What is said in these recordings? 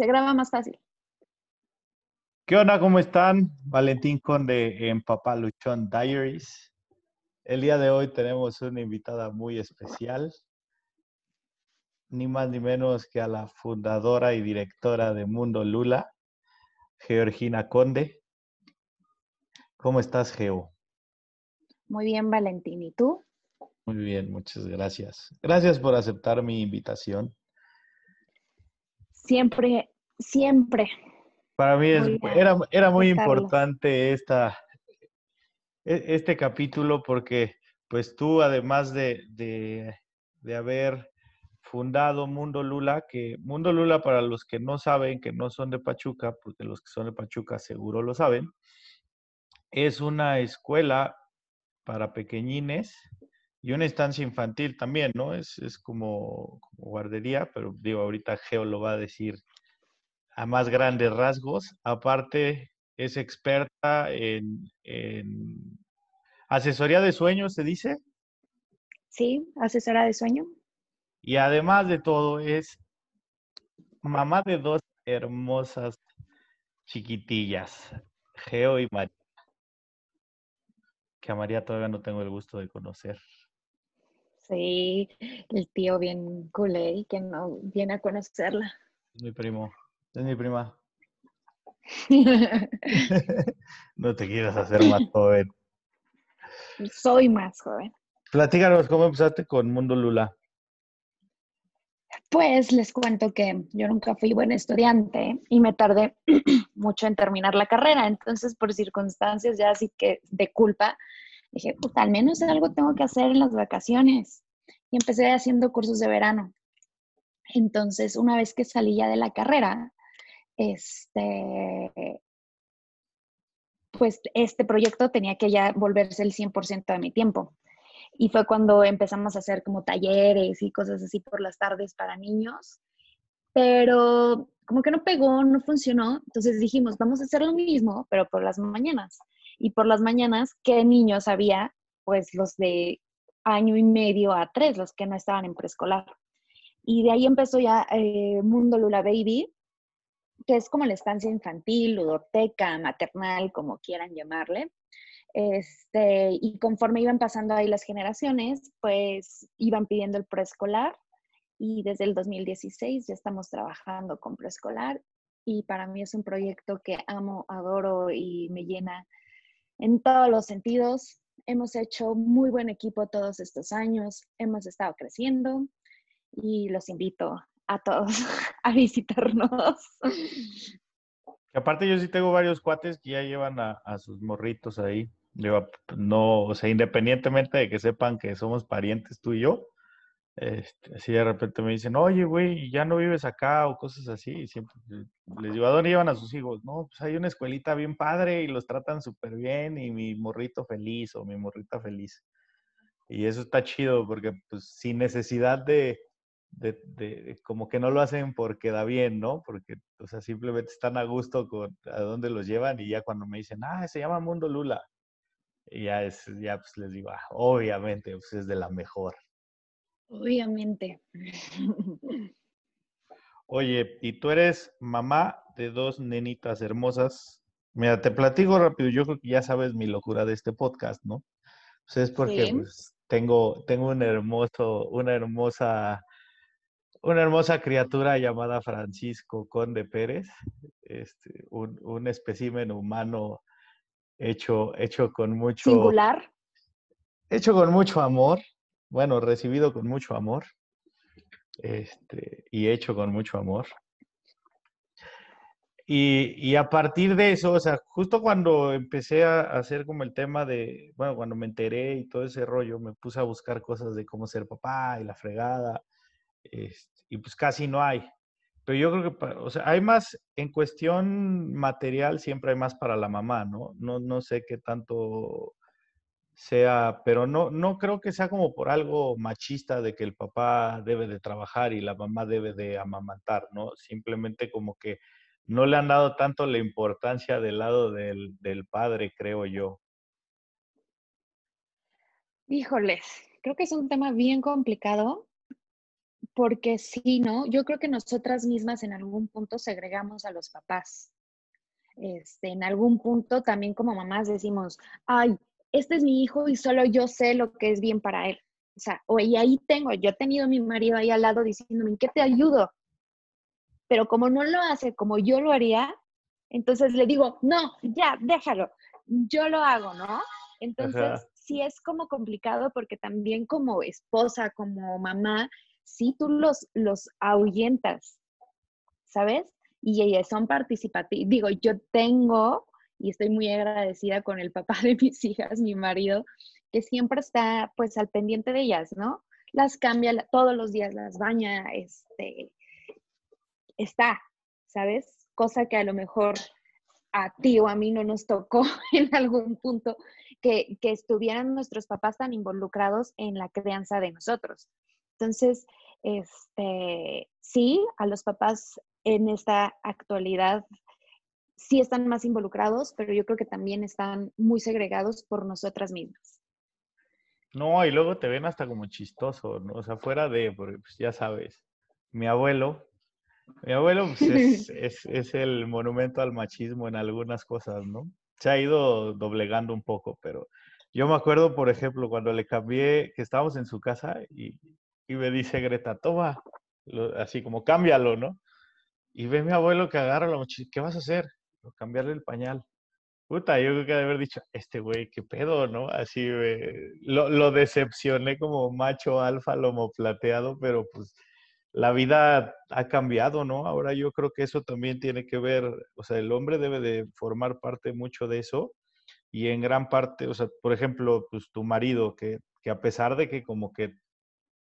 se graba más fácil. ¿Qué onda? ¿Cómo están? Valentín Conde en Papá Luchón Diaries. El día de hoy tenemos una invitada muy especial, ni más ni menos que a la fundadora y directora de Mundo Lula, Georgina Conde. ¿Cómo estás, Geo? Muy bien, Valentín. ¿Y tú? Muy bien, muchas gracias. Gracias por aceptar mi invitación. Siempre, siempre. Para mí era, era muy importante esta, e, este capítulo porque pues tú además de, de, de, haber fundado Mundo Lula, que Mundo Lula para los que no saben, que no son de Pachuca, porque los que son de Pachuca seguro lo saben, es una escuela para pequeñines y una estancia infantil también, ¿no? Es, es como, como, guardería, pero digo, ahorita Geo lo va a decir a más grandes rasgos. Aparte, es experta en, en asesoría de sueños, ¿se dice? Sí, asesora de sueño. Y además de todo, es mamá de dos hermosas chiquitillas, Geo y María. Que a María todavía no tengo el gusto de conocer. Sí, el tío bien culé que no viene a conocerla. Es mi primo, es mi prima. no te quieras hacer más joven. Soy más joven. Platícanos, ¿cómo empezaste con Mundo Lula? Pues les cuento que yo nunca fui buen estudiante y me tardé mucho en terminar la carrera. Entonces, por circunstancias ya así que de culpa, dije, pues al menos algo tengo que hacer en las vacaciones. Y empecé haciendo cursos de verano. Entonces, una vez que salí ya de la carrera, este, pues este proyecto tenía que ya volverse el 100% de mi tiempo. Y fue cuando empezamos a hacer como talleres y cosas así por las tardes para niños. Pero como que no pegó, no funcionó. Entonces dijimos, vamos a hacer lo mismo, pero por las mañanas. Y por las mañanas, ¿qué niños había? Pues los de año y medio a tres, los que no estaban en preescolar. Y de ahí empezó ya eh, Mundo Lula Baby, que es como la estancia infantil, ludoteca, maternal, como quieran llamarle. Este, y conforme iban pasando ahí las generaciones, pues iban pidiendo el preescolar y desde el 2016 ya estamos trabajando con preescolar y para mí es un proyecto que amo, adoro y me llena en todos los sentidos. Hemos hecho muy buen equipo todos estos años, hemos estado creciendo y los invito a todos a visitarnos. aparte yo sí tengo varios cuates que ya llevan a, sus morritos ahí. no, o sea, independientemente de que sepan que somos parientes tú y yo, este, así de repente me dicen, oye, güey, ya no vives acá o cosas así. Y siempre les digo, ¿a dónde llevan a sus hijos? No, pues hay una escuelita bien padre y los tratan súper bien y mi morrito feliz o mi morrita feliz. Y eso está chido porque pues sin necesidad de, de, como que no lo hacen porque da bien, ¿no? Porque, o sea, simplemente están a gusto con a dónde los llevan y ya cuando me dicen, ah, se llama Mundo Lula, y ya es, ya pues les digo, ah, obviamente, pues es de la mejor. Obviamente. Oye, y tú eres mamá de dos nenitas hermosas. Mira, te platico rápido, yo creo que ya sabes mi locura de este podcast, ¿no? Pues es porque pues, tengo, tengo un hermoso, una hermosa una hermosa criatura llamada Francisco Conde Pérez, este, un, un espécimen humano hecho, hecho con mucho... Singular. Hecho con mucho amor, bueno, recibido con mucho amor, este, y hecho con mucho amor. Y, y, a partir de eso, o sea, justo cuando empecé a hacer como el tema de, bueno, cuando me enteré y todo ese rollo, me puse a buscar cosas de cómo ser papá y la fregada. Este, y pues casi no hay. Pero yo creo que, o sea, hay más, en cuestión material, siempre hay más para la mamá, ¿no? No, no sé qué tanto sea, pero no, no creo que sea como por algo machista de que el papá debe de trabajar y la mamá debe de amamantar, ¿no? Simplemente como que no le han dado tanto la importancia del lado del, del padre, creo yo. Híjoles, creo que es un tema bien complicado porque sí, ¿no? Yo creo que nosotras mismas en algún punto segregamos a los papás. Este, en algún punto también como mamás decimos, ay, este es mi hijo y solo yo sé lo que es bien para él. O sea, o y ahí tengo, yo he tenido a mi marido ahí al lado diciéndome, ¿en qué te ayudo? Pero como no lo hace como yo lo haría, entonces le digo, no, ya, déjalo, yo lo hago, ¿no? Entonces, sí es como complicado porque también como esposa, como mamá, sí tú los, los ahuyentas, ¿sabes? Y ellas son participativos. Digo, yo tengo, y estoy muy agradecida con el papá de mis hijas, mi marido, que siempre está pues al pendiente de ellas, ¿no? Las cambia todos los días, las baña, este, está, ¿sabes? Cosa que a lo mejor a ti o a mí no nos tocó en algún punto que, que estuvieran nuestros papás tan involucrados en la crianza de nosotros. Entonces, este, sí, a los papás en esta actualidad sí están más involucrados, pero yo creo que también están muy segregados por nosotras mismas. No, y luego te ven hasta como chistoso, ¿no? O sea, fuera de, porque pues, ya sabes, mi abuelo, mi abuelo pues, es, es, el monumento al machismo en algunas cosas, ¿no? Se ha ido doblegando un poco, pero yo me acuerdo, por ejemplo, cuando le cambié, que estábamos en su casa y, y me dice Greta, toma, así como cámbialo, ¿no? Y ve mi abuelo que agarra la mochila, ¿qué vas a hacer? Cambiarle el pañal. Puta, yo creo que de haber dicho, este güey, qué pedo, ¿no? Así lo, lo, decepcioné como macho alfa lomo plateado, pero pues la vida ha cambiado, ¿no? Ahora yo creo que eso también tiene que ver, o sea, el hombre debe de formar parte mucho de eso y en gran parte, o sea, por ejemplo, pues tu marido, que, que a pesar de que como que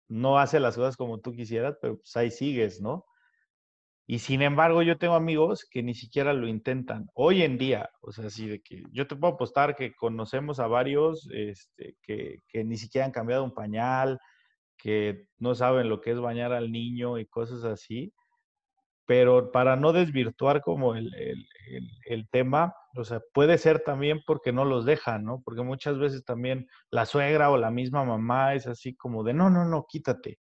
no hace las cosas como tú quisieras, pero pues ahí sigues, ¿no? Y sin embargo, yo tengo amigos que ni siquiera lo intentan. Hoy en día, o sea, así de que yo te puedo apostar que conocemos a varios este, que, que, ni siquiera han cambiado un pañal, que no saben lo que es bañar al niño y cosas así. Pero para no desvirtuar como el, el, el, tema, o sea, puede ser también porque no los dejan, ¿no? Porque muchas veces también la suegra o la misma mamá es así como de, no, no, no, quítate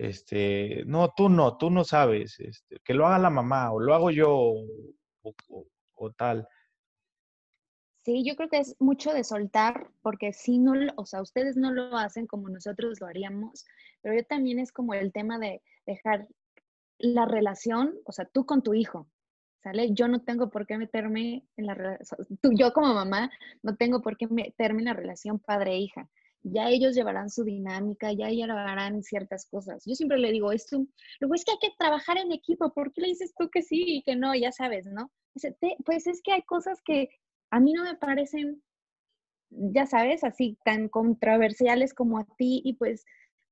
este, no, tú no, tú no sabes, este, que lo haga la mamá o lo hago yo o, tal. Sí, yo creo que es mucho de soltar, porque si no, o sea, ustedes no lo hacen como nosotros lo haríamos, pero yo también es como el tema de dejar la relación, o sea, tú con tu hijo, ¿sale? Yo no tengo por qué meterme en la relación, yo como mamá no tengo por qué meterme en la relación padre-hija ya ellos llevarán su dinámica, ya llevarán ciertas cosas. Yo siempre le digo esto, luego es que hay que trabajar en equipo, ¿por qué le dices tú que sí y que no? Ya sabes, ¿no? Pues es que hay cosas que a mí no me parecen, ya sabes, así tan controversiales como a ti y pues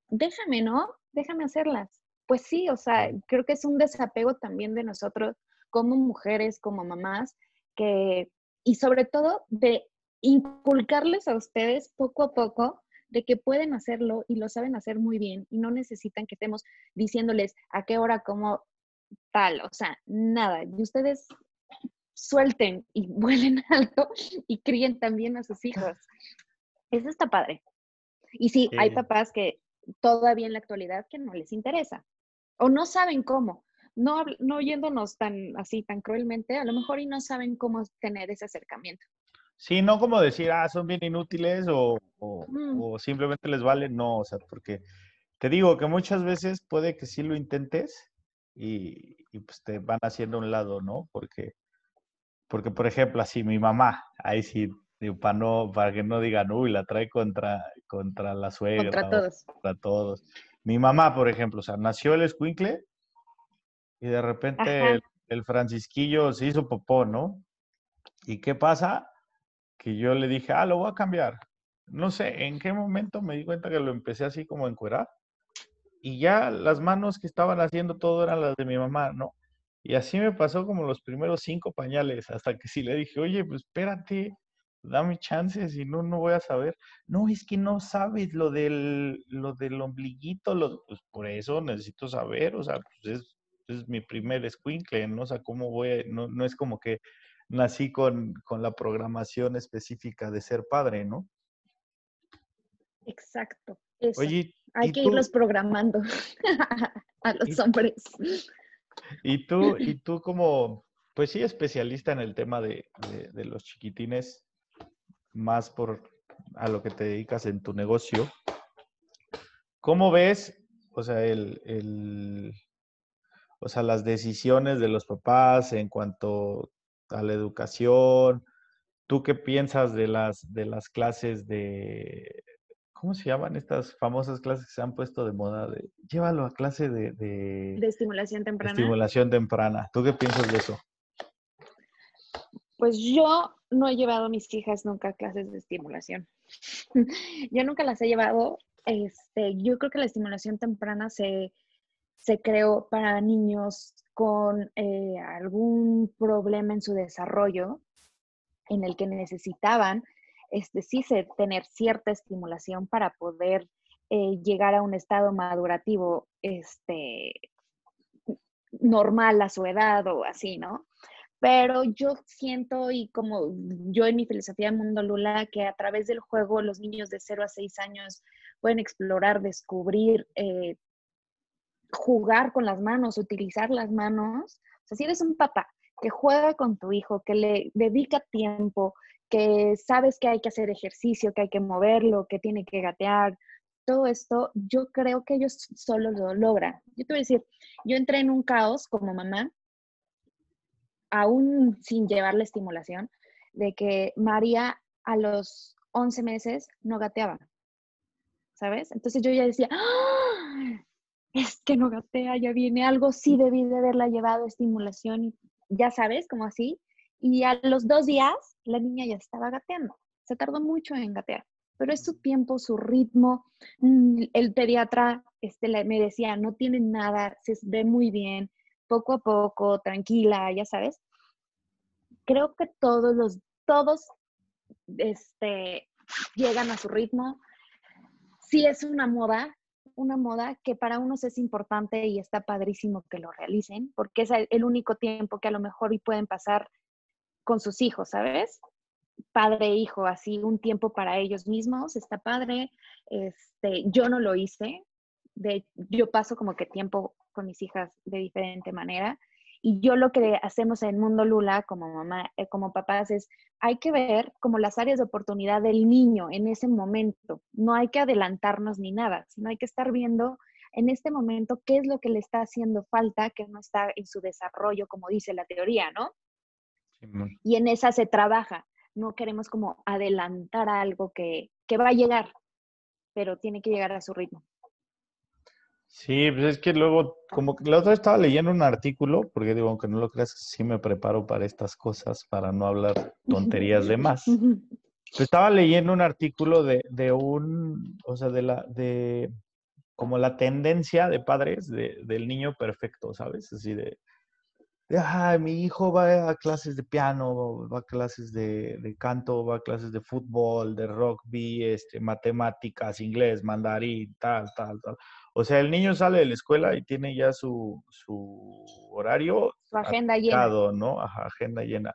déjame, ¿no? Déjame hacerlas. Pues sí, o sea, creo que es un desapego también de nosotros como mujeres, como mamás, que, y sobre todo de inculcarles a ustedes poco a poco de que pueden hacerlo y lo saben hacer muy bien y no necesitan que estemos diciéndoles a qué hora, cómo tal, o sea, nada. Y ustedes suelten y vuelen alto y críen también a sus hijos. Eso está padre. Y sí, hay papás que todavía en la actualidad que no les interesa o no saben cómo. No, no yéndonos tan así, tan cruelmente, a lo mejor y no saben cómo tener ese acercamiento. Sí, no como decir, ah, son bien inútiles o, Mm. o, simplemente les vale, no, o sea, porque te digo que muchas veces puede que sí lo intentes y, pues te van haciendo un lado, ¿no? Porque, porque por ejemplo, así mi mamá, ahí sí, para, no, para que no digan, uy, la trae contra, contra la suegra. Contra todos. Contra todos. Mi mamá, por ejemplo, o sea, nació el escuincle y de repente el, el, francisquillo se hizo popó, ¿no? ¿Y qué pasa? Que yo le dije, ah, lo voy a cambiar no sé en qué momento me di cuenta que lo empecé así como a encuerar. Y ya las manos que estaban haciendo todo eran las de mi mamá, ¿no? Y así me pasó como los primeros cinco pañales, hasta que sí le dije, oye, pues espérate, dame chances y no, no voy a saber. No, es que no sabes lo del, lo del ombliguito, lo, pues por eso necesito saber, o sea, pues es, es mi primer escuincle, ¿no? O sea, ¿cómo voy no, no es como que nací con, con la programación específica de ser padre, ¿no? Exacto. Eso. Hay que irlos programando. a los hombres. Y tú, y tú como, pues sí, especialista en el tema de, los chiquitines, más por a lo que te dedicas en tu negocio, ¿cómo ves, o sea, el, o sea, las decisiones de los papás en cuanto a la educación? ¿Tú qué piensas de las, de las clases de, ¿cómo se llaman estas famosas clases que se han puesto de moda? De, llévalo a clase de, de, estimulación temprana. estimulación temprana. ¿Tú qué piensas de eso? Pues yo no he llevado a mis hijas nunca a clases de estimulación. yo nunca las he llevado. Este, yo creo que la estimulación temprana se, creó para niños con eh, algún problema en su desarrollo en el que necesitaban este, sí tener cierta estimulación para poder eh, llegar a un estado madurativo este, normal a su edad o así, ¿no? Pero yo siento, y como yo en mi filosofía Mundo Lula, que a través del juego los niños de 0 a 6 años pueden explorar, descubrir, eh, jugar con las manos, utilizar las manos. O sea, si eres un papá que juega con tu hijo, que le dedica tiempo, que sabes que hay que hacer ejercicio, que hay que moverlo, que tiene que gatear, todo esto, yo creo que ellos solo lo logran. Yo te voy a decir, yo entré en un caos como mamá, aún sin llevar la estimulación, de que María a los 11 meses no gateaba, ¿sabes? Entonces yo ya decía, ¡Ah! Es que no gatea, ya viene algo, sí debí de haberla llevado a estimulación, ya sabes, como así. Y a los dos días, la niña ya estaba gateando. Se tardó mucho en gatear, pero es su tiempo, su ritmo. Mm, el pediatra este, me decía, no tiene nada, se ve muy bien, poco a poco, tranquila, ya sabes. Creo que todos los, todos este, llegan a su ritmo. Sí es una moda, una moda que para unos es importante y está padrísimo que lo realicen, porque es el único tiempo que a lo mejor pueden pasar con sus hijos, ¿sabes? Padre e hijo, así un tiempo para ellos mismos, está padre. Este, yo no lo hice, de, yo paso como que tiempo con mis hijas de diferente manera. Y yo lo que hacemos en Mundo Lula como mamá, eh, como papás, es hay que ver como las áreas de oportunidad del niño en ese momento. No hay que adelantarnos ni nada, sino hay que estar viendo en este momento qué es lo que le está haciendo falta, que no está en su desarrollo, como dice la teoría, ¿no? y en esa se trabaja. No queremos como adelantar algo que, va a llegar, pero tiene que llegar a su ritmo. Sí, pues es que luego, como que la otra vez estaba leyendo un artículo, porque digo, aunque no lo creas, sí me preparo para estas cosas, para no hablar tonterías de más. estaba leyendo un artículo de, de, un, o sea, de la, de como la tendencia de padres de, del niño perfecto, ¿sabes? Así de, mi hijo va a clases de piano, va a clases de, canto, va a clases de fútbol, de rugby, este, matemáticas, inglés, mandarín, tal, tal, tal. O sea, el niño sale de la escuela y tiene ya su, su horario. Su agenda llena. ¿no? agenda llena.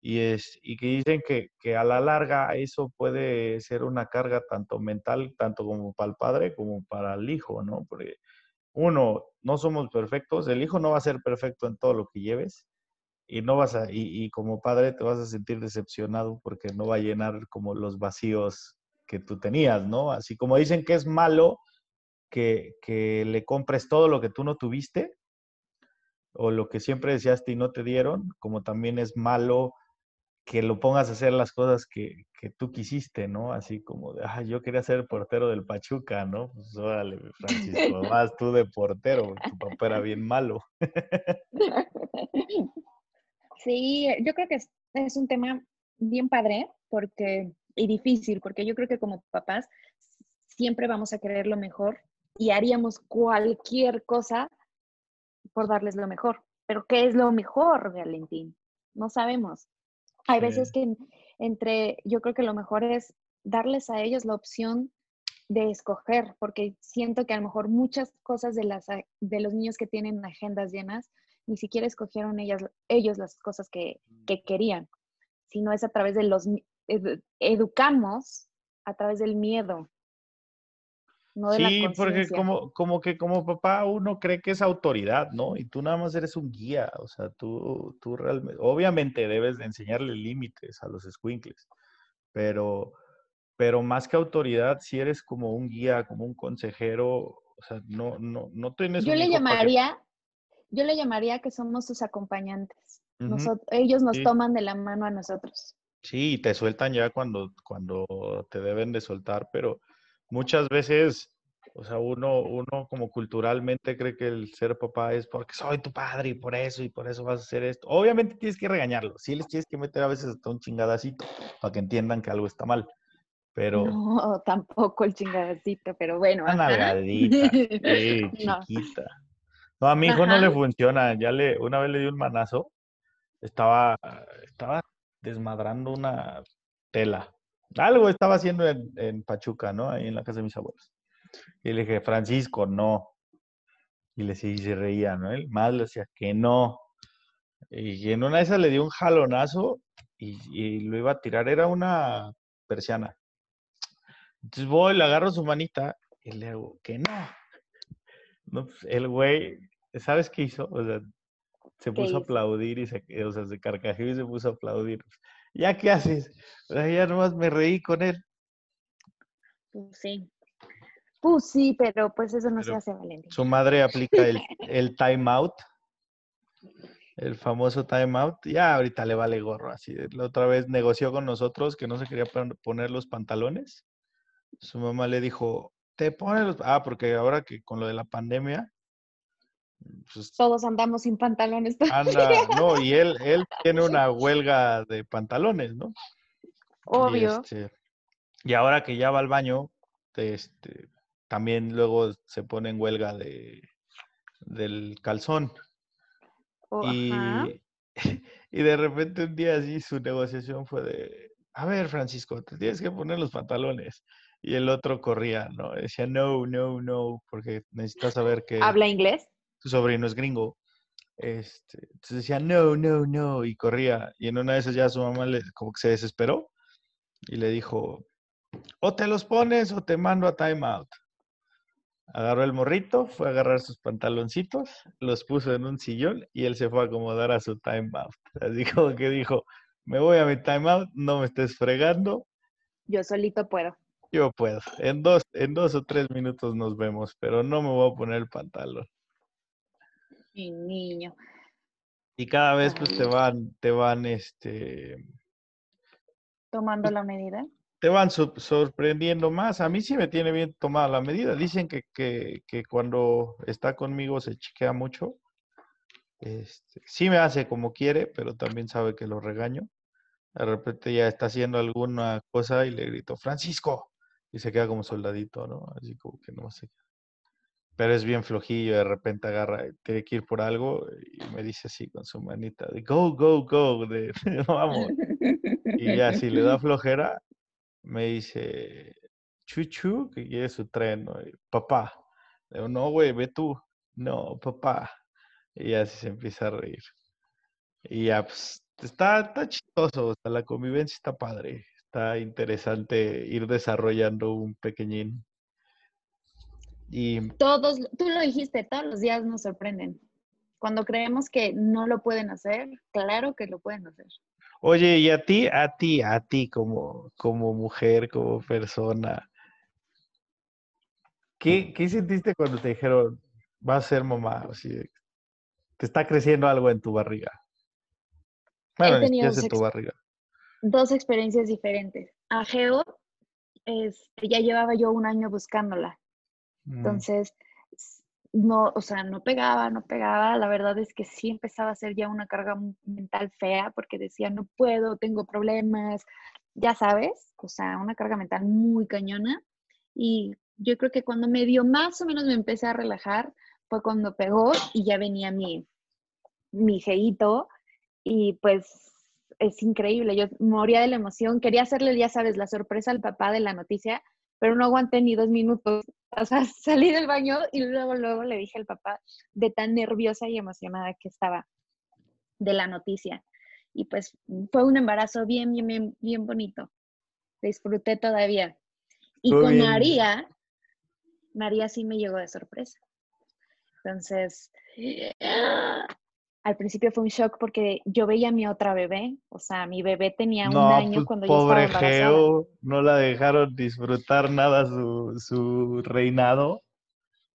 Y, es, y que dicen que, que, a la larga eso puede ser una carga tanto mental, tanto como para el padre como para el hijo, ¿no? Porque uno, no somos perfectos, el hijo no va a ser perfecto en todo lo que lleves y no vas a, y, como padre te vas a sentir decepcionado porque no va a llenar como los vacíos que tú tenías, ¿no? Así como dicen que es malo que, le compres todo lo que tú no tuviste o lo que siempre deseaste y no te dieron, como también es malo que lo pongas a hacer las cosas que, que tú quisiste, ¿no? Así como de, ah, yo quería ser portero del Pachuca, ¿no? Pues órale, Francisco, más tú de portero, tu papá era bien malo. Sí, yo creo que es, es un tema bien padre porque, y difícil, porque yo creo que como papás siempre vamos a querer lo mejor y haríamos cualquier cosa por darles lo mejor. Pero ¿qué es lo mejor, Valentín? No sabemos. Hay veces que entre, yo creo que lo mejor es darles a ellos la opción de escoger, porque siento que a lo mejor muchas cosas de, las, de los niños que tienen agendas llenas, ni siquiera escogieron ellas, ellos las cosas que, que querían, sino es a través de los, educamos a través del miedo. No de la Sí, porque como, como que como papá uno cree que es autoridad, ¿no? Y tú nada más eres un guía, o sea, tú, tú realmente, obviamente debes de enseñarle límites a los squinkles, pero, pero más que autoridad, si eres como un guía, como un consejero, o sea, no, no, no tienes Yo le para que... llamaría, yo le llamaría que somos sus acompañantes. Nosot- ellos nos sí. toman de la mano a nosotros. Sí, te sueltan ya cuando, cuando te deben de soltar, pero muchas veces, o sea, uno, uno como culturalmente cree que el ser papá es porque soy tu padre y por eso y por eso vas a hacer esto. Obviamente tienes que regañarlos, sí les tienes que meter a veces hasta un chingadacito para que entiendan que algo está mal, pero No, tampoco el chingadacito, pero bueno, una nalgadita, No. chiquita. No, a mi hijo no le funciona, ya le, una vez le di un manazo, estaba, estaba desmadrando una tela. Algo estaba haciendo en, en Pachuca, ¿no? Ahí en la casa de mis abuelos. Y le dije, Francisco, no. Y le sí, se reía, ¿no? Él más le decía que no. Y en una de esas le dio un jalonazo y, y lo iba a tirar. Era una persiana. Entonces voy, le agarro su manita y le hago que no. No, pues, el güey, ¿sabes qué hizo? O sea, se ¿Qué puso a aplaudir y se, o sea, se carcajeó y se puso a aplaudir. ¿Ya qué haces? Ya nomás me reí con él. Pues sí. Pues sí, pero pues eso no se hace, Valentín. Su madre aplica el, el time out, el famoso time out. Ya ahorita le vale gorro. Así, la otra vez negoció con nosotros que no se quería pon- poner los pantalones. Su mamá le dijo, te pones los... Ah, porque ahora que con lo de la pandemia, pues Todos andamos sin pantalones. anda, no, y él, él tiene una huelga de pantalones, ¿no? Y Obvio. este, y ahora que ya va al baño, este, también luego se pone en huelga de, del calzón. Ajá. Y, y de repente un día así su negociación fue de, a ver, Francisco, te tienes que poner los pantalones. Y el otro corría, ¿no? Decía, no, no, no, porque necesitas saber que ¿Habla inglés? Su sobrino es gringo. Este, entonces decía, no, no, no, y corría. Y en una de esas ya su mamá le, como que se desesperó y le dijo, o te los pones o te mando a time out. Agarró el morrito, fue a agarrar sus pantaloncitos, los puso en un sillón y él se fue a acomodar a su time out. Así como que dijo, me voy a mi time out, no me estés fregando, Yo solito puedo. yo puedo. En dos, en dos o tres minutos nos vemos, pero no me voy a poner el pantalón. Mi niño. Y cada vez pues te van, te van, este, Tomando la medida. te van sor- sorprendiendo más. A mí sí me tiene bien tomada la medida. Dicen que, que, que cuando está conmigo se chiquea mucho. Este, sí me hace como quiere, pero también sabe que lo regaño. De repente ya está haciendo alguna cosa y le grito, Francisco, y se queda como soldadito, ¿no? Así como que no sé. Pero es bien flojillo, de repente agarra, tiene que ir por algo y me dice así con su manita, de go, go, go, de vamos. Y ya si le da flojera, me dice, chuchu, que quiere su tren, ¿no? Y, papá. Le digo, no, güey, ve tú. No, papá. Y así se empieza a reír. Y ya, pues, está, está chistoso, o sea, la convivencia está padre. Está interesante ir desarrollando un pequeñín. Y Todos, tú lo dijiste, todos los días nos sorprenden. Cuando creemos que no lo pueden hacer, claro que lo pueden hacer. Oye, y a ti, a ti, a ti como, como mujer, como persona, ¿qué, qué sentiste cuando te dijeron, vas a ser mamá? De, te está creciendo algo en tu barriga. Bueno, es en tu barriga. Dos experiencias diferentes. A Geo, este, ya llevaba yo un año buscándola. Mm, Entonces, no, o sea, no pegaba, no pegaba. La verdad es que sí empezaba a ser ya una carga mental fea porque decía, no puedo, tengo problemas, ya sabes, o sea, una carga mental muy cañona. Y yo creo que cuando medio más o menos me empecé a relajar fue cuando pegó y ya venía mi, mi jeíto y pues es increíble. Yo moría de la emoción. Quería hacerle, ya sabes, la sorpresa al papá de la noticia, pero no aguanté ni dos minutos. O sea, salí del baño y luego, luego le dije al papá de tan nerviosa y emocionada que estaba de la noticia. Y pues fue un embarazo bien, bien, bien, bien bonito. Disfruté todavía. Y Muy con bien. María, María sí me llegó de sorpresa. Entonces, al principio fue un shock porque yo veía a mi otra bebé, o sea, mi bebé tenía un año pues, cuando yo estaba embarazada. Geo, no la dejaron disfrutar nada su, su reinado.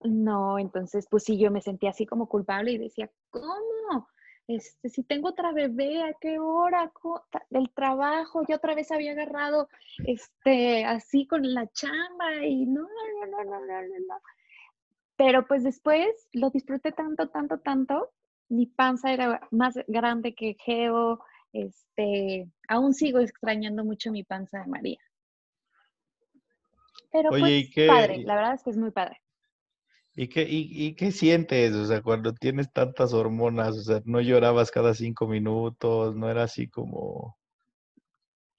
No, entonces pues sí, yo me sentía así como culpable y decía, ¿cómo? Este, si tengo otra bebé, ¿a qué hora? Del trabajo, yo otra vez había agarrado, este, así con la chamba y no, no, no, no, no, no, no. Pero pues después lo disfruté tanto, tanto, tanto mi panza era más grande que Geo, este, aún sigo extrañando mucho mi panza de María. Pero pues, padre, la verdad es que es muy padre. ¿Y qué, y, qué sientes? O sea, cuando tienes tantas hormonas, o sea, no llorabas cada cinco minutos, no era así como...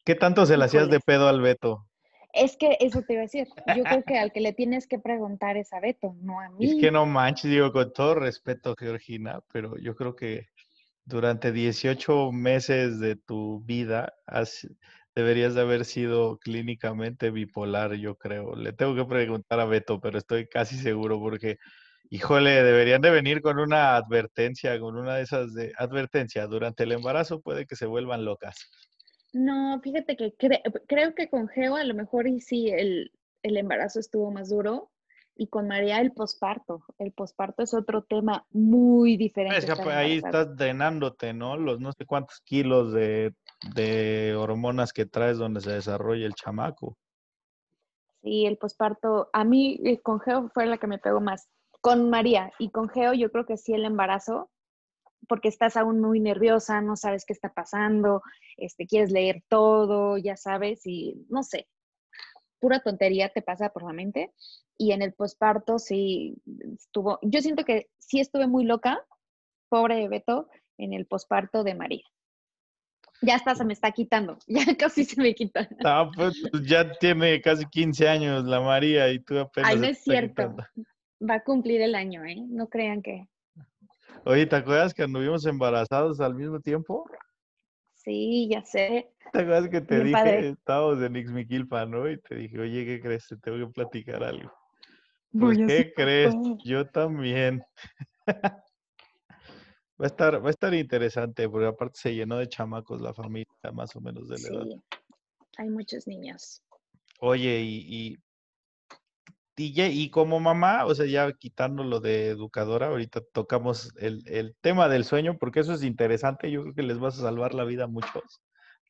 ¿Qué tanto se le hacías de pedo al Beto? Es que eso te iba a decir. Yo creo que al que le tienes que preguntar es a Beto, no a mí. Es que no manches, digo, con todo respeto, Georgina, pero yo creo que durante 18 meses de tu vida deberías de haber sido clínicamente bipolar, yo creo. Le tengo que preguntar a Beto, pero estoy casi seguro porque, híjole, deberían de venir con una advertencia, con una de esas de advertencia. Durante el embarazo puede que se vuelvan locas. No, fíjate que creo que con Geo a lo mejor y sí el, embarazo estuvo más duro y con María el posparto. El posparto es otro tema muy diferente. Pues, ahí estás drenándote, ¿no? Los no sé cuántos kilos de, de hormonas que traes donde se desarrolla el chamaco. Sí, el posparto, a mí eh, con Geo fue la que me pegó más. Con María y con Geo yo creo que sí el embarazo porque estás aún muy nerviosa, no sabes qué está pasando, este, quieres leer todo, ya sabes, y no sé, pura tontería te pasa por la mente. Y en el posparto sí estuvo, yo siento que sí estuve muy loca, pobre Beto, en el posparto de María. Ya está, se me está quitando, ya casi se me quita. Ah, pues ya tiene casi 15 años la María y tú apenas. Ay, no es cierto. Va a cumplir el año, ¿eh? No crean que. Oye, ¿te acuerdas que anduvimos embarazados al mismo tiempo? Sí, ya sé. ¿Te acuerdas que te dije, estábamos en Ixmiquilpa, ¿no? Y te dije, oye, ¿qué crees? Te tengo que platicar algo. Pues, ¿qué crees? Yo también. va a estar, va a estar interesante, porque aparte se llenó de chamacos la familia, más o menos de la edad. Sí, hay muchos niños. Oye, y, y, como mamá, o sea, ya quitando lo de educadora, ahorita tocamos el, tema del sueño, porque eso es interesante, yo creo que les vas a salvar la vida a muchos.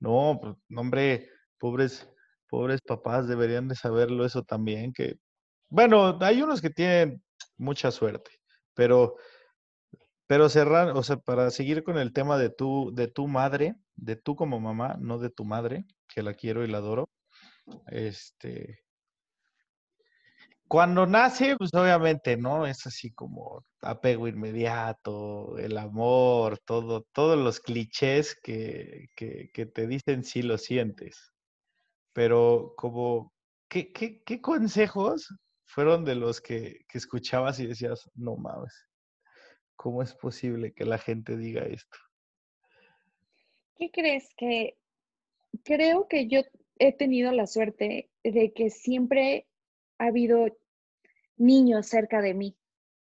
No, pues, hombre, pobres, pobres papás deberían de saberlo eso también, que, bueno, hay unos que tienen mucha suerte, pero, pero cerrar, o sea, para seguir con el tema de tu, de tu madre, de tú como mamá, no de tu madre, que la quiero y la adoro, este, cuando nace, pues obviamente, ¿no? Es así como apego inmediato, el amor, todo, todos los clichés que, te dicen si lo sientes. Pero como, ¿qué, qué, consejos fueron de los que, que, escuchabas y decías, no mames, ¿cómo es posible que la gente diga esto? ¿Qué crees que? Creo que yo he tenido la suerte de que siempre ha habido niños cerca de mí.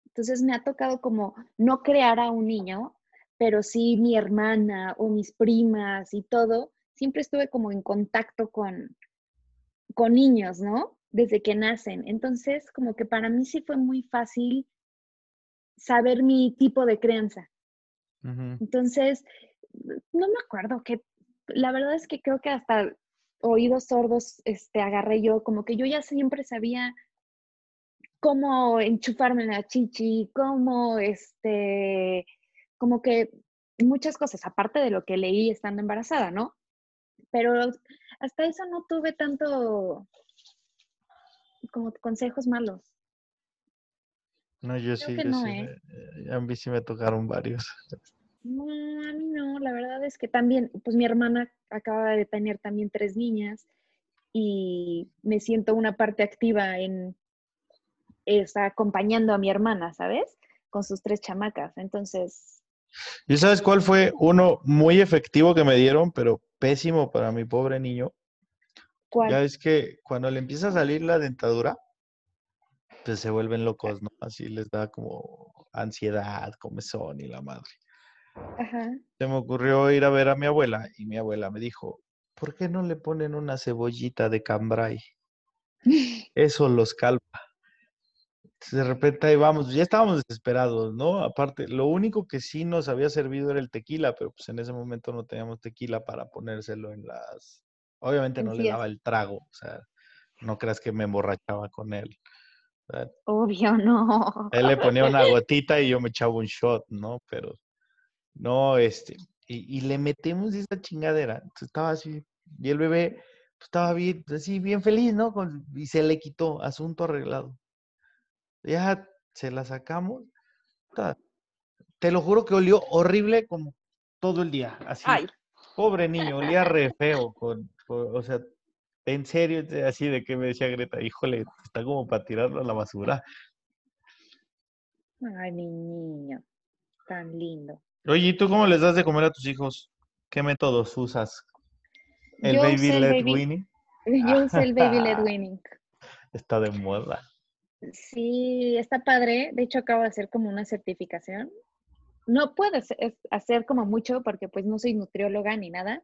Entonces me ha tocado como no crear a un niño, pero sí mi hermana o mis primas y todo, siempre estuve como en contacto con, con niños, ¿no? Desde que nacen. Entonces, como que para mí sí fue muy fácil saber mi tipo de crianza. Entonces, no me acuerdo que, la verdad es que creo que hasta oídos sordos este, agarré yo, como que yo ya siempre sabía cómo enchufarme la chichi, cómo, este, como que muchas cosas, aparte de lo que leí estando embarazada, ¿no? Pero hasta eso no tuve tanto como consejos malos. No, yo sí, yo sí ¿eh? a mí sí me tocaron varios. No, a mí no, la verdad es que también, pues mi hermana acaba de tener también tres niñas y me siento una parte activa en, está acompañando a mi hermana, ¿sabes? Con sus tres chamacas. Entonces... ¿Y sabes cuál fue uno muy efectivo que me dieron, pero pésimo para mi pobre niño? ¿Cuál? Ya es que cuando le empieza a salir la dentadura, pues se vuelven locos, ¿no? Así les da como ansiedad, comezón y la madre. Ajá. Se me ocurrió ir a ver a mi abuela y mi abuela me dijo, ¿por qué no le ponen una cebollita de cambray? Eso los calma. De repente ahí vamos, ya estábamos desesperados, ¿no? Aparte, lo único que sí nos había servido era el tequila, pero pues en ese momento no teníamos tequila para ponérselo en las... Obviamente no le daba el trago, o sea, no creas que me emborrachaba con él. Obvio, no. Él le ponía una gotita y yo me echaba un shot, ¿no? Pero no, este, y, le metemos esa chingadera. Entonces estaba así, y el bebé pues, estaba bien, así, bien feliz, ¿no? y se le quitó, asunto arreglado. Ya se la sacamos. Te lo juro que olió horrible como todo el día. Así. Pobre niño, olía re feo. Con, o sea, en serio, así de que me decía Greta, híjole, está como para tirarlo a la basura. Ay, mi niño, tan lindo. Oye, ¿y tú cómo les das de comer a tus hijos? ¿Qué métodos usas? ¿El baby led winning? Yo usé el baby led winning. Está de moda. Sí, está padre. De hecho, acabo de hacer como una certificación. No puedo hacer como mucho porque pues no soy nutrióloga ni nada,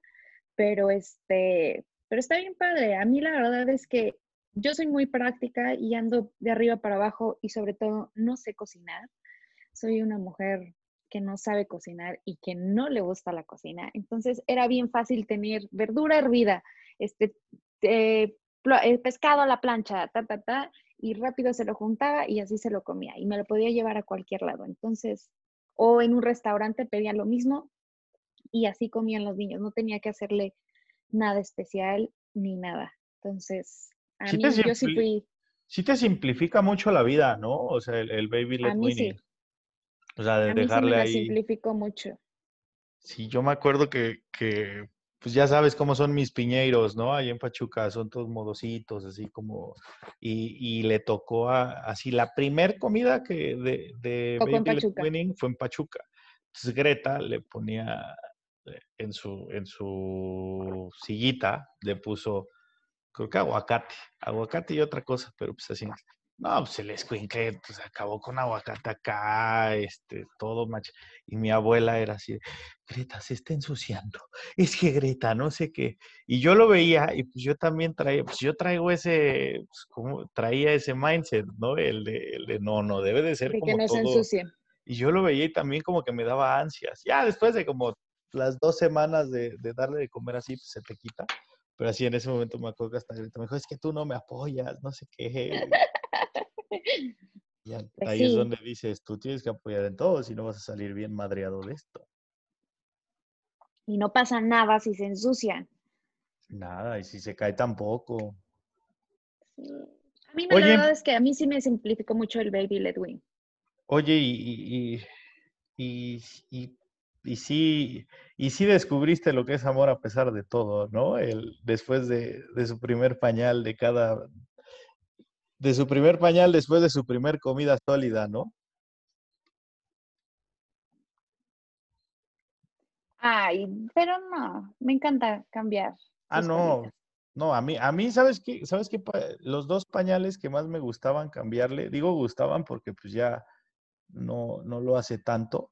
pero este, pero está bien padre. A mí la verdad es que yo soy muy práctica y ando de arriba para abajo y sobre todo no sé cocinar. Soy una mujer que no sabe cocinar y que no le gusta la cocina. Entonces era bien fácil tener verdura hervida, este, eh, eh, pescado a la plancha, ta, ta, ta, y rápido se lo juntaba y así se lo comía y me lo podía llevar a cualquier lado. Entonces, o en un restaurante pedía lo mismo y así comían los niños. No tenía que hacerle nada especial ni nada. Entonces, a mí yo sí fui... Sí te simplifica mucho la vida, ¿no? O sea, el, baby led winning. O sea, de dejarle ahí. simplificó mucho. Sí, yo me acuerdo que, que, pues ya sabes cómo son mis piñeiros, ¿no? Ahí en Pachuca son todos modositos, así como, y, y le tocó a, así, la primer comida que de, de Baby Winning fue en Pachuca. Entonces Greta le ponía eh, en su, en su sillita, le puso, creo que aguacate, aguacate y otra cosa, pero pues así, no, pues el escuincle pues, acabó con aguacate acá, este, todo macho. Y mi abuela era así, Greta, se está ensuciando. Es que Greta, no sé qué. Y yo lo veía y pues yo también traía, pues yo traigo ese, pues, como traía ese mindset, ¿no? El de, el de no, no, debe de ser como que no se ensucie. Y yo lo veía y también como que me daba ansias. Ya después de como las dos semanas de, de darle de comer así, pues se te quita. Pero así en ese momento me acuerdo que hasta Greta me dijo, es que tú no me apoyas, no sé qué. Y pues ahí es donde dices, tú tienes que apoyar en todo, si no vas a salir bien madreado de esto. Y no pasa nada si se ensucian. Nada, y si se cae tampoco. A mí la verdad es que a mí sí me simplificó mucho el baby led wing. Oye, y, y, y, y, y sí, y sí descubriste lo que es amor a pesar de todo, ¿no? El, después de, de su primer pañal de cada, de su primer pañal después de su primer comida sólida, ¿no? Ay, pero no, me encanta cambiar. Ah, no. No, a mí, a mí, ¿sabes qué? ¿Sabes qué? Los dos pañales que más me gustaban cambiarle, digo gustaban porque pues ya no, no lo hace tanto.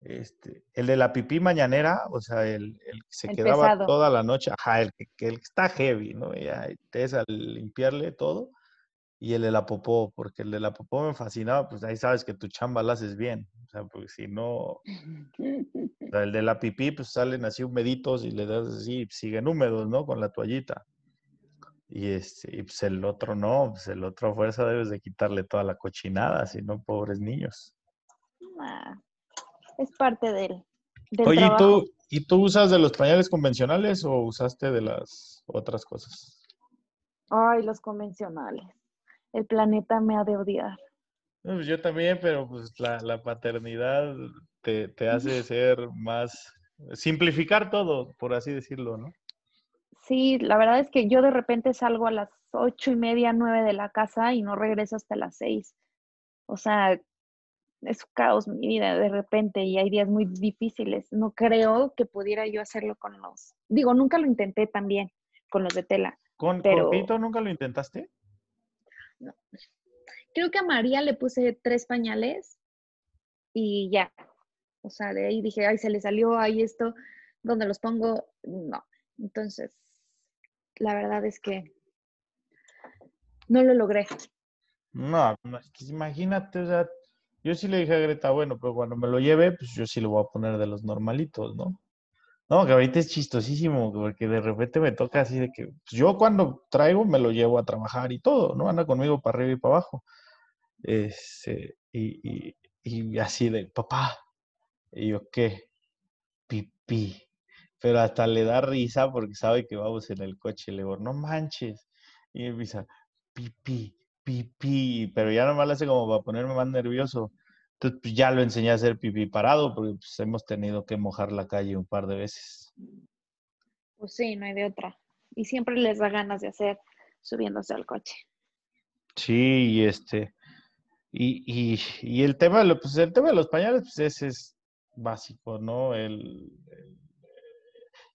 Este, el de la pipí mañanera, o sea, el, que se quedaba toda la noche, ajá, el que, el que está heavy, ¿no? Ya te es al limpiarle todo y el de la popó, porque el de la popó me fascinaba, pues ahí sabes que tu chamba la haces bien. O sea, porque si no, el de la pipí, pues salen así humeditos y le das así, siguen húmedos, ¿no? Con la toallita. Y, este, y pues el otro no, pues el otro a fuerza debes de quitarle toda la cochinada, si no, pobres niños. Ah, es parte del, Oye, ¿y tú, ¿y tú usas de los pañales convencionales o usaste de las otras cosas? Ay, los convencionales el planeta me ha de odiar. Pues yo también, pero pues la, paternidad te, te, hace ser más, simplificar todo, por así decirlo, ¿no? Sí, la verdad es que yo de repente salgo a las ocho y media, nueve de la casa y no regreso hasta las seis. O sea, es un caos mi vida de repente y hay días muy difíciles. No creo que pudiera yo hacerlo con los, digo, nunca lo intenté también con los de tela. ¿Con pero... nunca lo intentaste? Creo que a María le puse tres pañales y ya. O sea, de ahí dije, ay, se le salió, ahí esto, ¿dónde los pongo? No. Entonces, la verdad es que no lo logré. No, imagínate, o sea, yo sí le dije a Greta, bueno, pero cuando me lo lleve, pues yo sí lo voy a poner de los normalitos, ¿no? No, que ahorita es chistosísimo, porque de repente me toca así de que pues yo cuando traigo me lo llevo a trabajar y todo, ¿no? Anda conmigo para arriba y para abajo. Este, y, y, así de, papá, y yo, ¿qué? Pipí. Pero hasta le da risa porque sabe que vamos en el coche. Le digo, no manches. Y empieza, pipí, pipí. Pero ya nomás le hace como para ponerme más nervioso. Entonces, pues ya lo enseñé a hacer pipí parado porque pues, hemos tenido que mojar la calle un par de veces. Pues sí, no hay de otra. Y siempre les da ganas de hacer subiéndose al coche. Sí, y este, y, y, el tema, de pues el tema de los pañales, pues ese es básico, ¿no? El,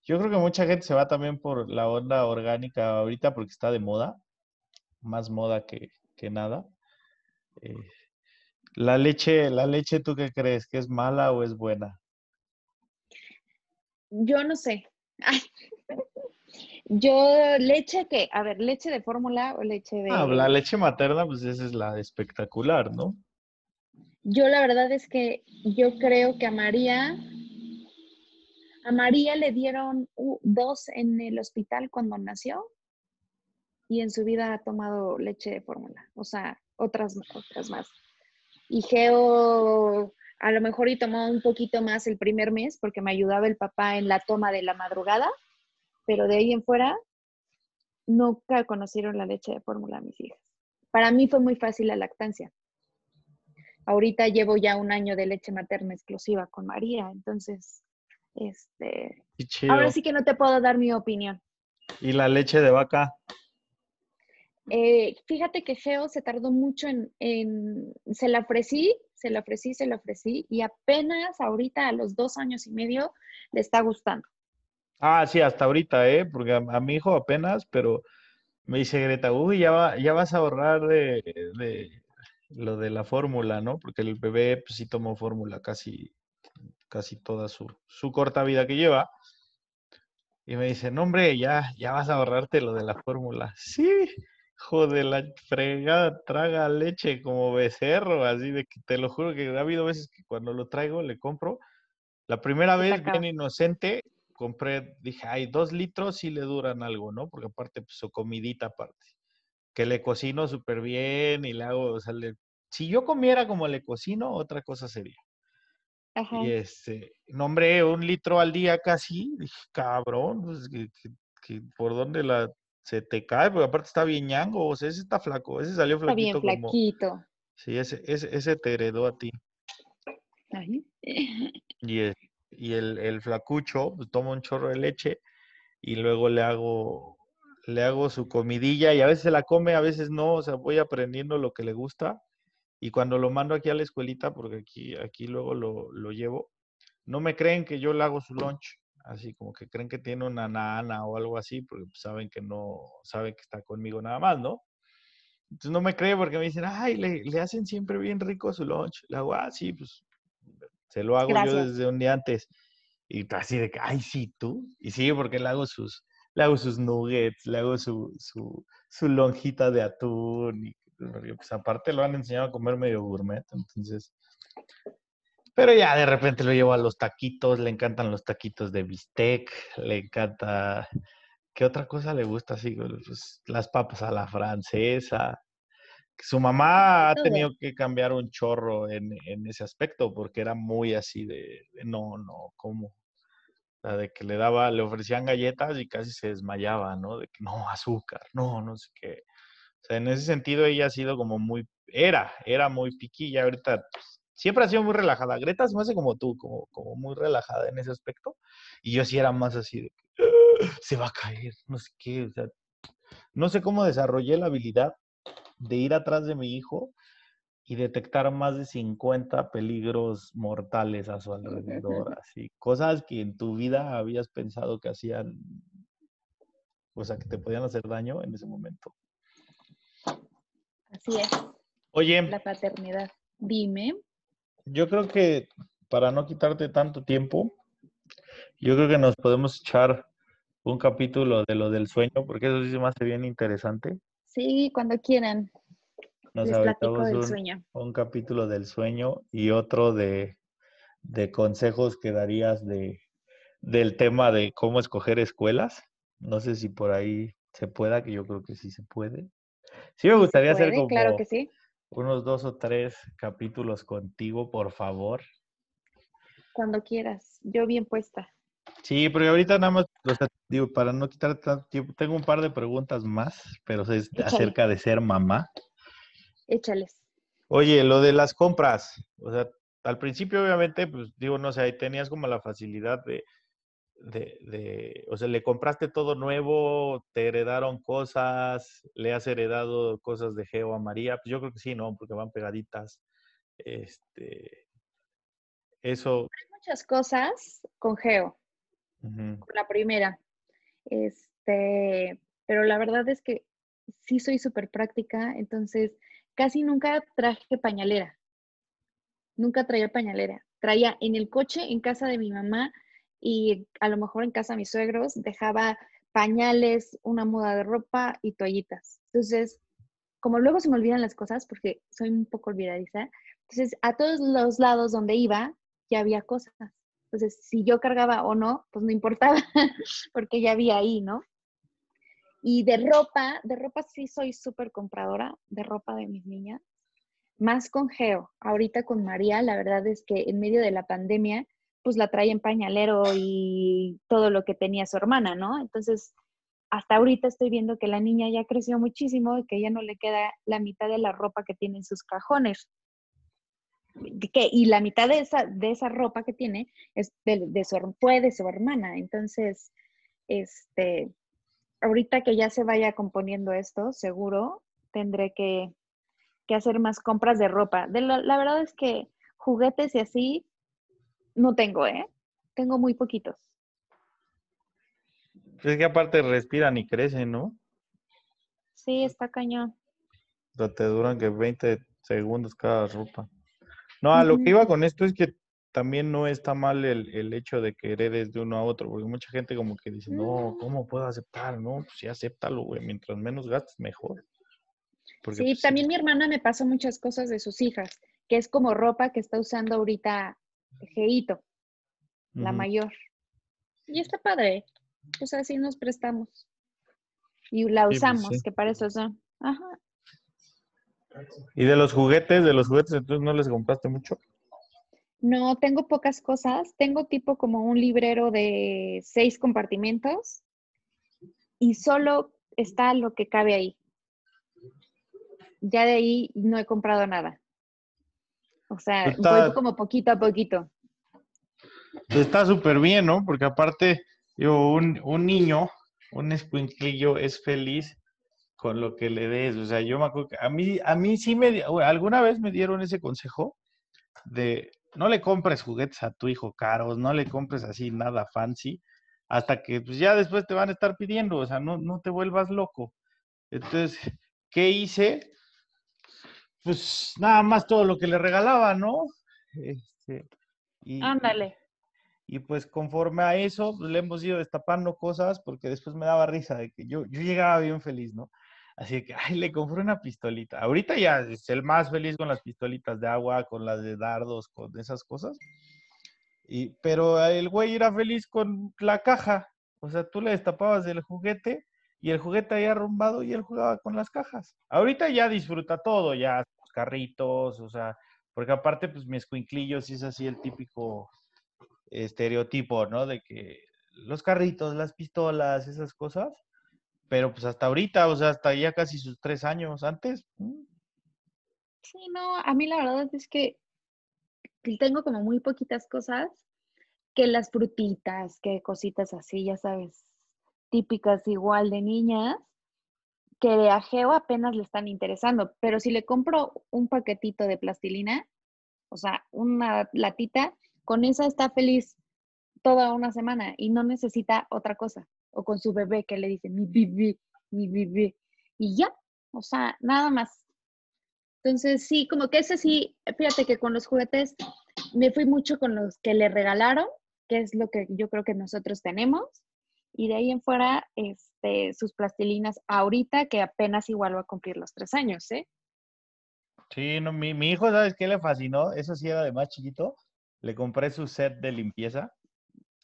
yo creo que mucha gente se va también por la onda orgánica ahorita porque está de moda, más moda que, nada. Eh, la leche, la leche, ¿tú qué crees? ¿Que es mala o es buena? Yo no sé. Yo, leche que, a ver, leche de fórmula o leche de... Ah, la leche materna, pues esa es la espectacular, ¿no? Yo la verdad es que yo creo que a María, a María le dieron dos en el hospital cuando nació y en su vida ha tomado leche de fórmula, o sea, otras, otras más. Y Geo a lo mejor y tomó un poquito más el primer mes porque me ayudaba el papá en la toma de la madrugada pero de ahí en fuera nunca conocieron la leche de fórmula mis hijas. Para mí fue muy fácil la lactancia. Ahorita llevo ya un año de leche materna exclusiva con María, entonces, este, ahora sí que no te puedo dar mi opinión. ¿Y la leche de vaca? Eh, fíjate que Geo se tardó mucho en, se la ofrecí, se la ofrecí, se la ofrecí, y apenas ahorita a los dos años y medio le está gustando. Ah, sí, hasta ahorita, ¿eh? Porque a, mi hijo apenas, pero me dice Greta, uy, ya, ya vas a ahorrar de, lo de la fórmula, ¿no? Porque el bebé pues, sí tomó fórmula casi, casi toda su, su corta vida que lleva. Y me dice, no, hombre, ya, ya vas a ahorrarte lo de la fórmula. Sí, joder, la fregada traga leche como becerro, así de que te lo juro que ha habido veces que cuando lo traigo le compro. La primera vez, bien inocente, compré, dije, ay, dos litros sí le duran algo, ¿no? Porque aparte, pues su comidita aparte. Que le cocino súper bien y le hago, o sea, si yo comiera como le cocino, otra cosa sería. Ajá. Y este, nombré un litro al día casi, dije, cabrón, pues, que, por dónde la se te cae, porque aparte está bien ñango, o sea, ese está flaco, ese salió flaquito. Está bien flaquito. sí, ese, ese, ese te heredó a ti. Ay. Y, y el, el flacucho pues, toma un chorro de leche y luego le hago, le hago su comidilla y a veces se la come, a veces no, o sea, voy aprendiendo lo que le gusta y cuando lo mando aquí a la escuelita, porque aquí, aquí luego lo, lo llevo, no me creen que yo le hago su lunch, así como que creen que tiene una nana o algo así, porque pues, saben que no, saben que está conmigo nada más, ¿no? Entonces no me creen porque me dicen, ay, le, le hacen siempre bien rico su lunch. Le hago, ah, sí, pues se lo hago yo desde un día antes. Y así de que, ay, sí, tú. Y sí, porque le hago sus, le hago sus nuggets, le hago su, su, su lonjita de atún. Y pues aparte lo han enseñado a comer medio gourmet, entonces. Pero ya de repente lo llevo a los taquitos, le encantan los taquitos de bistec, le encanta. ¿Qué otra cosa le gusta así? Pues, las papas a la francesa, su mamá ha tenido que cambiar un chorro en, ese aspecto porque era muy así de, no, no, ¿cómo? O sea, de que le daba, le ofrecían galletas y casi se desmayaba, ¿no? De que no, azúcar, no, no sé qué. O sea, en ese sentido ella ha sido como muy, era, era muy piquilla, ahorita pues, siempre ha sido muy relajada. Greta se me hace como tú, como, como muy relajada en ese aspecto. Y yo sí era más así de ¡Ah! se va a caer, no sé qué, o sea, no sé cómo desarrollé la habilidad de ir atrás de mi hijo y detectar más de 50 peligros mortales a su alrededor, así, cosas que en tu vida habías pensado que hacían, o sea, que te podían hacer daño en ese momento. Así es. Oye, la paternidad. Dime. Yo creo que para no quitarte tanto tiempo, yo creo que nos podemos echar un capítulo de lo del sueño, porque eso sí se me hace bien interesante. Sí, cuando quieran. Nos Les platico aventamos del un, sueño. un capítulo del sueño y otro de, de consejos que darías de, del tema de cómo escoger escuelas. No sé si por ahí se pueda, que yo creo que sí se puede. Sí me gustaría hacer como Claro que sí. Unos dos o tres capítulos contigo, por favor. Cuando quieras. Yo bien puesta. Sí, porque ahorita nada más, o sea, digo, para no quitar tanto tiempo, tengo un par de preguntas más, pero es Échale. acerca de ser mamá. Échales. Oye, lo de las compras, o sea, al principio obviamente, pues digo, no sé, ahí tenías como la facilidad de, de, de, o sea, le compraste todo nuevo, te heredaron cosas, le has heredado cosas de Geo a María, pues yo creo que sí, ¿no? Porque van pegaditas. Este, eso, Muchas cosas con Geo. con la primera. Este, pero la verdad es que sí soy súper práctica, entonces casi nunca traje pañalera. Nunca traía pañalera. Traía en el coche, en casa de mi mamá y a lo mejor en casa mis suegros, dejaba pañales, una muda de ropa y toallitas. Entonces, como luego se me olvidan las cosas, porque soy un poco olvidadiza, entonces a todos los lados donde iba ya había cosas. Entonces, si yo cargaba o no, pues no importaba, porque ya había ahí, ¿no? Y de ropa, de ropa sí soy súper compradora, de ropa de mis niñas. Más con Geo. Ahorita con María, la verdad es que en medio de la pandemia, pues la trae en pañalero y todo lo que tenía su hermana, ¿no? Entonces, hasta ahorita estoy viendo que la niña ya creció muchísimo y que ya no le queda la mitad de la ropa que tiene en sus cajones. Que, y la mitad de esa, de esa ropa que tiene es de, de su, fue de su hermana. Entonces, este, ahorita que ya se vaya componiendo esto, seguro tendré que, que hacer más compras de ropa. De la verdad es que juguetes y así no tengo, ¿eh? Tengo muy poquitos. pues es que aparte respiran y crecen, ¿no? Sí, está cañón. O sea, te duran que 20 segundos cada ropa. No, a lo que iba con esto es que también no está mal el, el hecho de que heredes de uno a otro, porque mucha gente como que dice, no, ¿cómo puedo aceptar? No, pues sí, acéptalo, güey, mientras menos gastes, mejor. Porque, Sí, pues, también mi hermana me pasó muchas cosas de sus hijas, que es como ropa que está usando ahorita Geito, la mayor. Y está padre. Pues así nos prestamos. Y la Sí, pues, usamos, sí. que para eso son. Ajá. Y de los juguetes, de los juguetes, entonces no les compraste mucho. No, tengo pocas cosas. Tengo tipo como un librero de seis compartimentos y solo está lo que cabe ahí. Ya de ahí no he comprado nada. O sea, voy Está, como poquito a poquito. pues, está súper bien, ¿no? Porque aparte, digo, un, un niño, un escuinclillo es feliz con lo que le des. O sea, yo me acuerdo que a mí, a mí sí me, alguna vez me dieron ese consejo de no le compres juguetes a tu hijo caros, no le compres así nada fancy, hasta que pues, ya después te van a estar pidiendo, o sea, no, no te vuelvas loco. Entonces, ¿qué hice? Pues nada más todo lo que le regalaba, ¿no? Este, y, Ándale. y pues conforme a eso, pues, le hemos ido destapando cosas porque después me daba risa de que yo, yo llegaba bien feliz, ¿no? Así que, ay, le compré una pistolita. Ahorita ya es el más feliz con las pistolitas de agua, con las de dardos, con esas cosas. Y, pero el güey era feliz con la caja. O sea, tú le destapabas el juguete y el juguete ahí arrumbado y él jugaba con las cajas. Ahorita ya disfruta todo, ya carritos, o sea, porque aparte, pues mi escuinclillo sí es así el típico estereotipo, ¿no? De que los carritos, las pistolas, esas cosas. Pero pues hasta ahorita, o sea, hasta ya casi sus tres años antes. mm, Sí, no, a mí la verdad es que tengo como muy poquitas cosas que las frutitas, que cositas así, ya sabes, típicas igual de niñas, que de ajeo apenas le están interesando. Pero si le compro un paquetito de plastilina, o sea, una latita, con esa está feliz toda una semana y no necesita otra cosa. O con su bebé que le dice, mi bebé, mi bebé. Y ya, o sea, nada más. Entonces, sí, como que ese sí, fíjate que con los juguetes me fui mucho con los que le regalaron, que es lo que yo creo que nosotros tenemos. Y de ahí en fuera, este, sus plastilinas ahorita, que apenas igual va a cumplir los tres años, ¿eh? Sí, no, mi, mi hijo, ¿sabes qué le fascinó? Eso sí era de más chiquito. Le compré su set de limpieza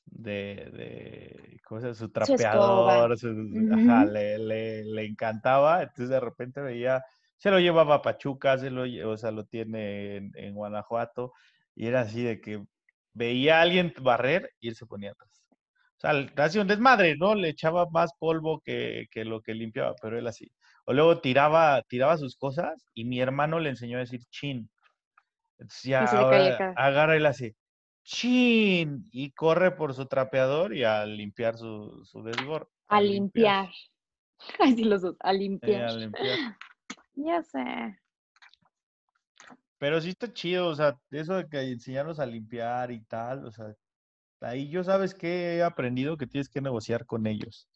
de, de cosas, su trapeador, su, ajá, le, le, le, encantaba. Entonces de repente veía, se lo llevaba a Pachuca, se lo, o sea, lo tiene en, en, Guanajuato, y era así de que veía a alguien barrer y él se ponía atrás. Sea, hacía un desmadre, ¿no? Le echaba más polvo que, que lo que limpiaba, pero él así. O luego tiraba, tiraba sus cosas y mi hermano le enseñó a decir chin. Entonces ya ahora agarra le hace chin y corre por su trapeador y a limpiar su, su. A, limpiar. Así los dos, a limpiar. a limpiar. Ya sé. Pero sí está chido, o sea, eso de que enseñarlos a limpiar y tal, o sea, ahí yo sabes que he aprendido que tienes que negociar con ellos.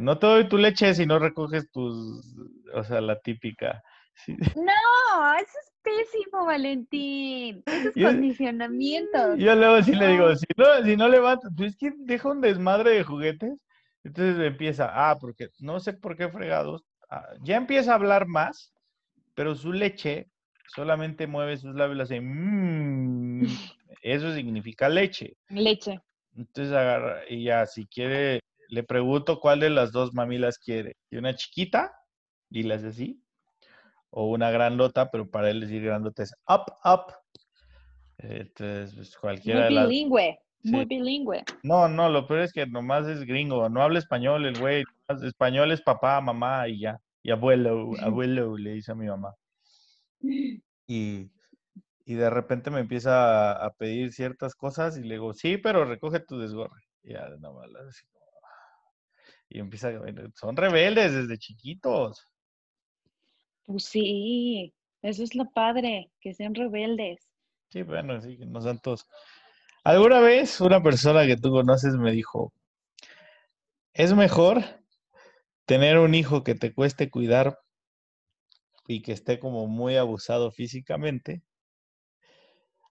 No te doy tu leche si no recoges tus, o sea, la típica. No, eso es pésimo, Valentín. Esos condicionamientos. Yo luego sí le digo, si no, si no levantas, pues es que deja un desmadre de juguetes. Entonces empieza, ah, porque no sé por qué fregados. Ah, ya empieza a hablar más, pero su leche solamente mueve sus labios y hace, mmm, eso significa leche. Leche. Entonces agarra, y ya, si quiere le pregunto cuál de las dos mamilas quiere. ¿Y una chiquita? Y le hace así. O una grandota, pero para él decir grandota es up, up. Entonces, pues cualquiera muy bilingüe, muy bilingüe. No, no, lo peor es que nomás es gringo, no habla español el güey. Español es papá, mamá y ya. Y abuelo, abuelo, le dice a mi mamá. Y, y de repente me empieza a, pedir ciertas cosas y le digo, sí, pero recoge tu desgorre. Y ya, nomás, así y empieza, son rebeldes desde chiquitos. Pues sí, eso es lo padre, que sean rebeldes. Sí, bueno, sí, que no sean todos. Alguna vez una persona que tú conoces me dijo, es mejor tener un hijo que te cueste cuidar y que esté como muy abusado físicamente,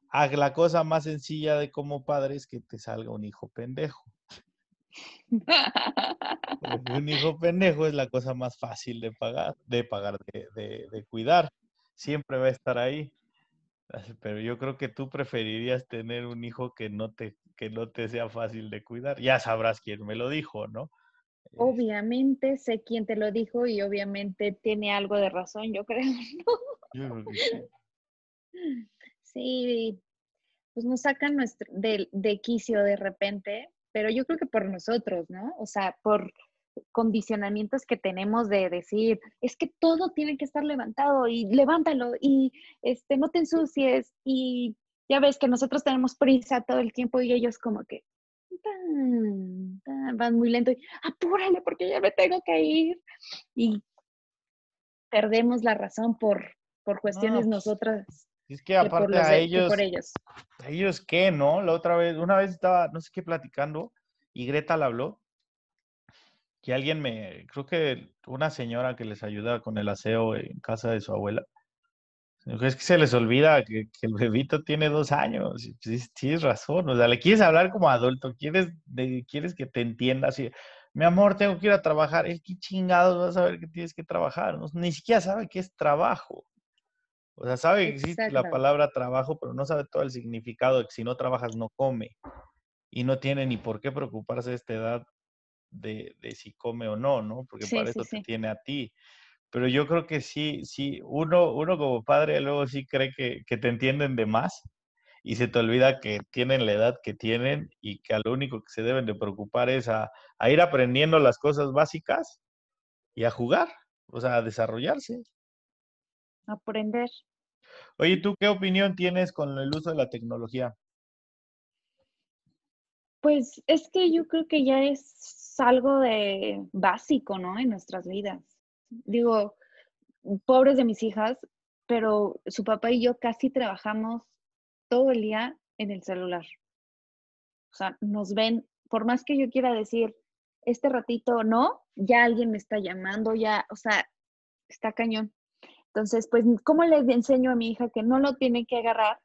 a la cosa más sencilla de como padre es que te salga un hijo pendejo. un hijo pendejo es la cosa más fácil de pagar, de pagar, de, de, cuidar. Siempre va a estar ahí. Pero yo creo que tú preferirías tener un hijo que no te, que no te sea fácil de cuidar. Ya sabrás quién me lo dijo, ¿no? Obviamente sé quién te lo dijo y obviamente tiene algo de razón, yo creo. Yo creo que sí. Sí, pues nos sacan nuestro, de, de quicio de repente pero yo creo que por nosotros, ¿no? O sea, por condicionamientos que tenemos de decir, es que todo tiene que estar levantado y levántalo y este, no te ensucies y ya ves que nosotros tenemos prisa todo el tiempo y ellos como que van muy lento y apúrale porque ya me tengo que ir y perdemos la razón por, por cuestiones pues, nosotras es que aparte a ellos, ¿a ellos qué, no? La otra vez, una vez estaba, no sé qué, platicando y Greta la habló. Que alguien me, creo que una señora que les ayuda con el aseo en casa de su abuela. Es que se les olvida que, el bebito tiene dos años. Sí, tienes razón. O sea, le quieres hablar como adulto, quieres, quieres que te entienda así. Mi amor, tengo que ir a trabajar. Es que chingados vas a ver que tienes que trabajar. ni siquiera sabe qué es trabajo. O sea, sabe que existe la palabra trabajo, pero no sabe todo el significado de que si no trabajas no come. Y no tiene ni por qué preocuparse a esta edad de, si come o no, ¿no? Porque para eso te tiene a ti. Pero yo creo que sí, sí, uno, uno como padre luego sí cree que, te entienden de más y se te olvida que tienen la edad que tienen y que a lo único que se deben de preocupar es a, a ir aprendiendo las cosas básicas y a jugar, o sea, a desarrollarse aprender. Oye, ¿tú qué opinión tienes con el uso de la tecnología? Pues es que yo creo que ya es algo de básico, ¿no? En nuestras vidas. Digo, pobres de mis hijas, pero su papá y yo casi trabajamos todo el día en el celular. O sea, nos ven, por más que yo quiera decir, este ratito no, ya alguien me está llamando, ya, o sea, está cañón. Entonces, pues, ¿cómo le enseño a mi hija que no lo tiene que agarrar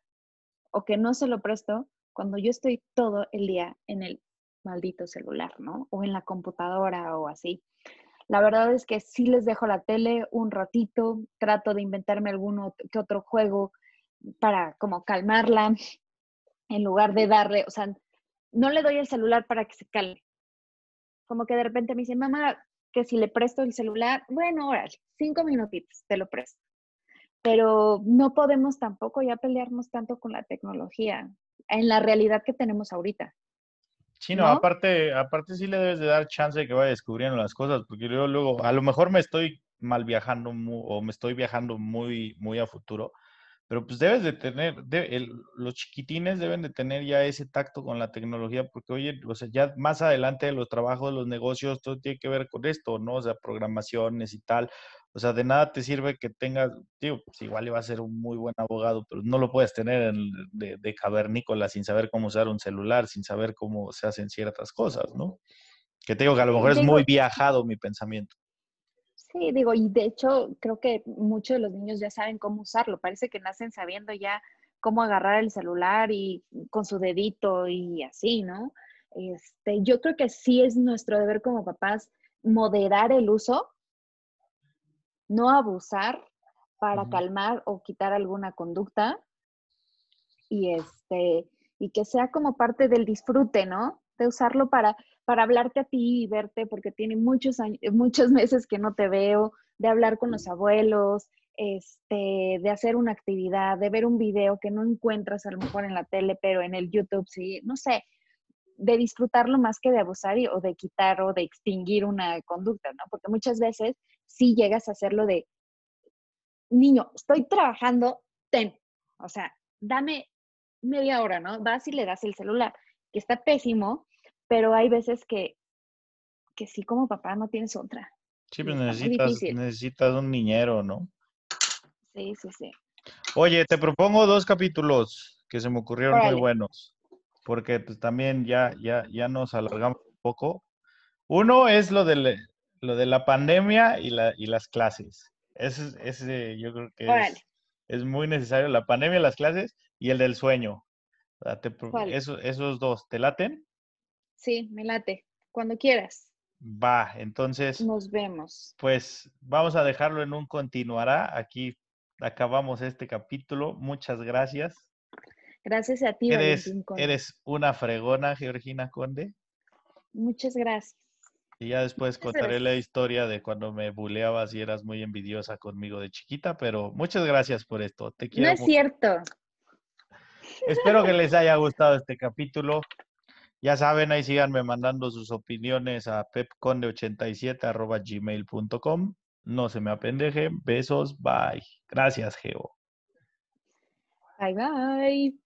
o que no se lo presto cuando yo estoy todo el día en el maldito celular, ¿no? O en la computadora o así. La verdad es que sí les dejo la tele un ratito, trato de inventarme algún que otro juego para como calmarla, en lugar de darle, o sea, no le doy el celular para que se calme. Como que de repente me dice, mamá, que si le presto el celular, bueno, órale, cinco minutitos, te lo presto. Pero no podemos tampoco ya pelearnos tanto con la tecnología en la realidad que tenemos ahorita. Sí, no, aparte, aparte sí le debes de dar chance de que vaya descubriendo las cosas, porque yo luego, a lo mejor me estoy mal viajando o me estoy viajando muy, muy a futuro, pero pues debes de tener, los chiquitines deben de tener ya ese tacto con la tecnología, porque oye, o sea, ya más adelante los trabajos, los negocios, todo tiene que ver con esto, ¿no? O sea, programaciones y tal. O sea, de nada te sirve que tengas, tío, pues igual iba a ser un muy buen abogado, pero no lo puedes tener de, de cavernícola sin saber cómo usar un celular, sin saber cómo se hacen ciertas cosas, ¿no? Que te digo que a lo mejor es muy viajado mi pensamiento. Sí, digo, y de hecho creo que muchos de los niños ya saben cómo usarlo, parece que nacen sabiendo ya cómo agarrar el celular y con su dedito y así, ¿no? Este, yo creo que sí es nuestro deber como papás moderar el uso, no abusar para calmar o quitar alguna conducta y este y que sea como parte del disfrute, ¿no? De usarlo para para hablarte a ti y verte porque tiene muchos años, muchos meses que no te veo, de hablar con los abuelos, este, de hacer una actividad, de ver un video que no encuentras a lo mejor en la tele, pero en el YouTube sí, no sé, de disfrutarlo más que de abusar o de quitar o de extinguir una conducta, ¿no? Porque muchas veces sí llegas a hacerlo de, niño, estoy trabajando, ten, o sea, dame media hora, ¿no? Vas y le das el celular, que está pésimo, pero hay veces que, que sí, como papá no tienes otra. Sí, pero necesitas, necesitas un niñero, ¿no? Sí, sí, sí. Oye, te propongo dos capítulos que se me ocurrieron muy buenos, porque pues, también ya, ya, ya nos alargamos un poco. Uno es lo de, lo de la pandemia y, la, y las clases. Ese, ese yo creo que es, es, muy necesario, la pandemia, las clases y el del sueño. esos dos, ¿te laten? Sí, me late. Cuando quieras. Va, entonces. Nos vemos. Pues vamos a dejarlo en un continuará. Aquí acabamos este capítulo. Muchas gracias. Gracias a ti, eres, Eres una fregona, Georgina Conde. Muchas gracias. Y ya después contaré la historia de cuando me buleabas y eras muy envidiosa conmigo de chiquita, pero muchas gracias por esto. Te quiero. No es cierto. Espero que les haya gustado este capítulo. Ya saben, ahí síganme mandando sus opiniones a pepconde87 gmail.com. No se me apendejen. Besos. Bye. Gracias, Geo. Bye, bye.